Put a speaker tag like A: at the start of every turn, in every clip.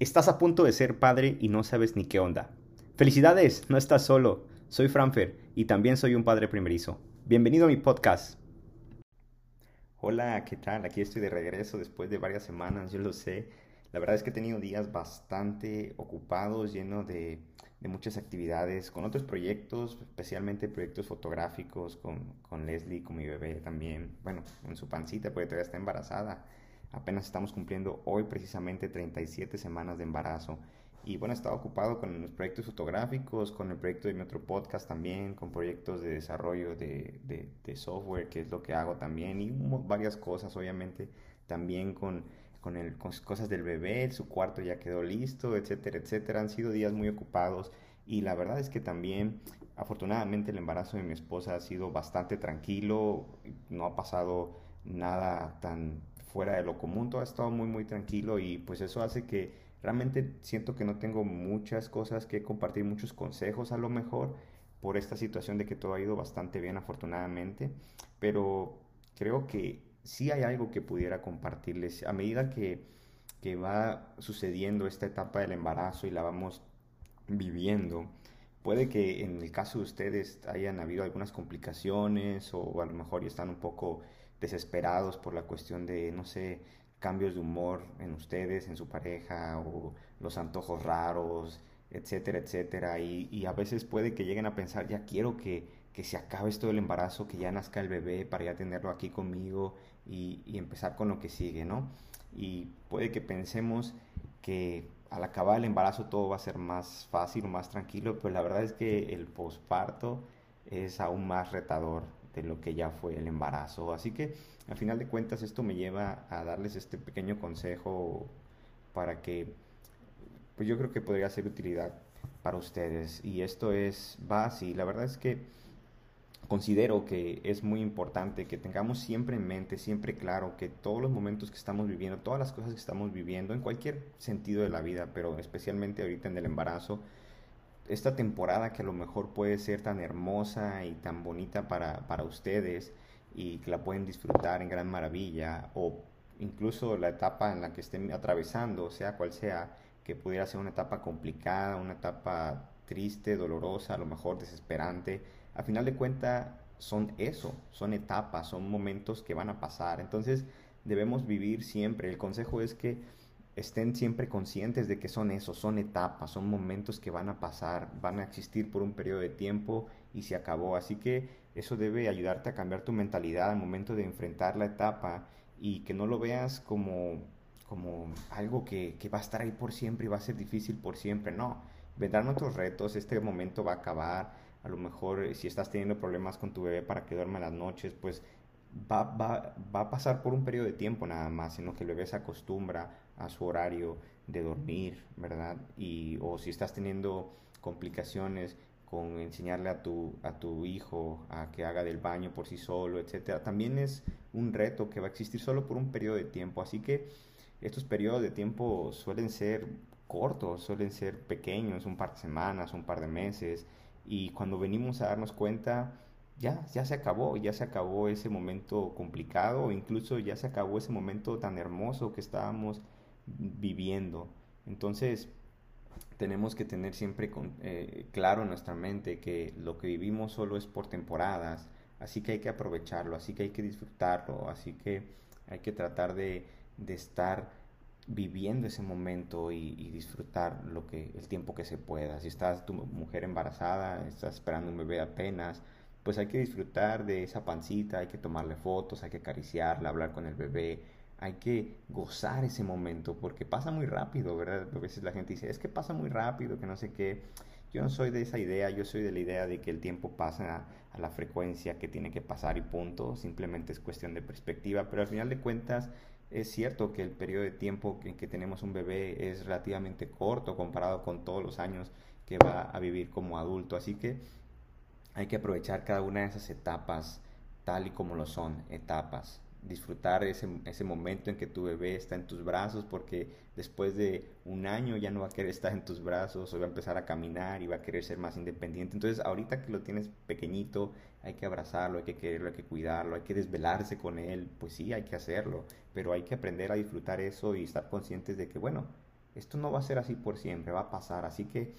A: Estás a punto de ser padre y no sabes ni qué onda. Felicidades, no estás solo. Soy Franfer y también soy un padre primerizo. Bienvenido a mi podcast. Hola, ¿qué tal? Aquí estoy de regreso después de varias semanas, yo lo sé. La verdad es que he tenido días bastante ocupados, llenos de, muchas actividades, con otros proyectos, especialmente proyectos fotográficos con, con Leslie, con mi bebé también. Bueno, en su pancita, porque todavía está embarazada. Apenas estamos cumpliendo hoy precisamente 37 semanas de embarazo. Y bueno, he estado ocupado con los proyectos fotográficos, con el proyecto de mi otro podcast también, con proyectos de desarrollo de, de, software, que es lo que hago también, y varias cosas, obviamente, también con, con, el, con cosas del bebé, su cuarto ya quedó listo, etcétera, etcétera. Han sido días muy ocupados y la verdad es que también, afortunadamente, el embarazo de mi esposa ha sido bastante tranquilo, no ha pasado nada tan fuera de lo común, todo ha estado muy, muy tranquilo y pues eso hace que realmente siento que no tengo muchas cosas que compartir, muchos consejos a lo mejor por esta situación de que todo ha ido bastante bien afortunadamente, pero creo que sí hay algo que pudiera compartirles a medida que, que va sucediendo esta etapa del embarazo y la vamos viviendo. Puede que en el caso de ustedes hayan habido algunas complicaciones o a lo mejor ya están un poco desesperados por la cuestión de, no sé, cambios de humor en ustedes, en su pareja, o los antojos raros, etcétera, etcétera. Y, a veces puede que lleguen a pensar, ya quiero que, que, se acabe esto del embarazo, que ya nazca el bebé para ya tenerlo aquí conmigo y, y empezar con lo que sigue, ¿no? Y puede que pensemos que al acabar el embarazo todo va a ser más fácil más tranquilo, pero la verdad es que el posparto es aún más retador de lo que ya fue el embarazo. Así que al final de cuentas esto me lleva a darles este pequeño consejo para que pues yo creo que podría ser utilidad para ustedes. Y esto es, va así, la verdad es que considero que es muy importante que tengamos siempre en mente, siempre claro que todos los momentos que estamos viviendo, todas las cosas que estamos viviendo en cualquier sentido de la vida, pero especialmente ahorita en el embarazo, esta temporada que a lo mejor puede ser tan hermosa y tan bonita para, para ustedes y que la pueden disfrutar en gran maravilla o incluso la etapa en la que estén atravesando, sea cual sea, que pudiera ser una etapa complicada, una etapa triste, dolorosa, a lo mejor desesperante, a final de cuentas son eso, son etapas, son momentos que van a pasar. Entonces debemos vivir siempre. El consejo es que estén siempre conscientes de que son eso, son etapas, son momentos que van a pasar, van a existir por un periodo de tiempo y se acabó. Así que eso debe ayudarte a cambiar tu mentalidad al momento de enfrentar la etapa y que no lo veas como, como algo que, que va a estar ahí por siempre y va a ser difícil por siempre. No, vendrán otros retos, este momento va a acabar. A lo mejor si estás teniendo problemas con tu bebé para que duerma las noches, pues va, va, va a pasar por un periodo de tiempo nada más, sino que el bebé se acostumbra a su horario de dormir, ¿verdad? Y, o si estás teniendo complicaciones con enseñarle a tu, a tu hijo a que haga del baño por sí solo, etcétera, también es un reto que va a existir solo por un periodo de tiempo. Así que estos periodos de tiempo suelen ser cortos, suelen ser pequeños, un par de semanas, un par de meses, y cuando venimos a darnos cuenta, ya, ya se acabó, ya se acabó ese momento complicado, o incluso ya se acabó ese momento tan hermoso que estábamos viviendo. Entonces, tenemos que tener siempre eh, claro en nuestra mente que lo que vivimos solo es por temporadas, así que hay que aprovecharlo, así que hay que disfrutarlo, así que hay que tratar de, estar viviendo ese momento y, disfrutar lo que el tiempo que se pueda. Si estás tu mujer embarazada, estás esperando un bebé apenas, pues hay que disfrutar de esa pancita, hay que tomarle fotos, hay que acariciarla, hablar con el bebé, hay que gozar ese momento porque pasa muy rápido, ¿verdad? A veces la gente dice, es que pasa muy rápido, que no sé qué. Yo no soy de esa idea, yo soy de la idea de que el tiempo pasa a, la frecuencia que tiene que pasar y punto, simplemente es cuestión de perspectiva, pero al final de cuentas es cierto que el periodo de tiempo en que tenemos un bebé es relativamente corto comparado con todos los años que va a vivir como adulto, así que hay que aprovechar cada una de esas etapas tal y como lo son, etapas disfrutar ese, ese, momento en que tu bebé está en tus brazos, porque después de un año ya no va a querer estar en tus brazos, o va a empezar a caminar y va a querer ser más independiente. Entonces, ahorita que lo tienes pequeñito, hay que abrazarlo, hay que quererlo, hay que cuidarlo, hay que desvelarse con él, pues sí, hay que hacerlo, pero hay que aprender a disfrutar eso y estar conscientes de que, bueno, esto no va a ser así por siempre, va a pasar. Así que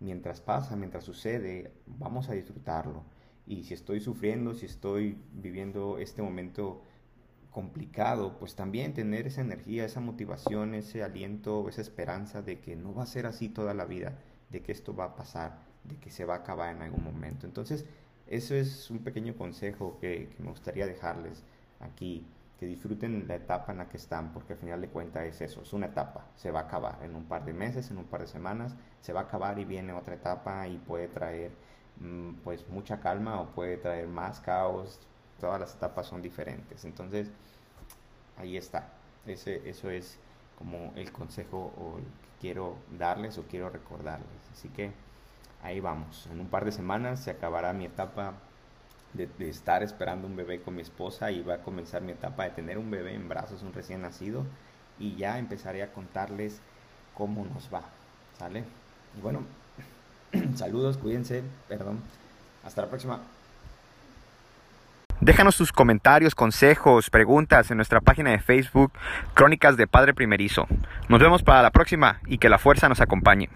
A: mientras pasa, mientras sucede, vamos a disfrutarlo. Y si estoy sufriendo, si estoy viviendo este momento complicado, pues también tener esa energía, esa motivación, ese aliento, esa esperanza de que no va a ser así toda la vida, de que esto va a pasar, de que se va a acabar en algún momento. Entonces, eso es un pequeño consejo que, me gustaría dejarles aquí, que disfruten la etapa en la que están, porque al final de cuentas es eso, es una etapa, se va a acabar en un par de meses, en un par de semanas, se va a acabar y viene otra etapa y puede traer mm, pues mucha calma o puede traer más caos, todas las etapas son diferentes, entonces ahí está, Ese, eso es como el consejo o que quiero darles o quiero recordarles, así que ahí vamos. En un par de semanas se acabará mi etapa de, estar esperando un bebé con mi esposa y va a comenzar mi etapa de tener un bebé en brazos, un recién nacido, y ya empezaré a contarles cómo nos va, ¿sale? Y bueno, saludos, cuídense, perdón. Hasta la próxima. Déjanos tus comentarios, consejos, preguntas en nuestra página de Facebook, Crónicas de Padre Primerizo. Nos vemos para la próxima y que la fuerza nos acompañe.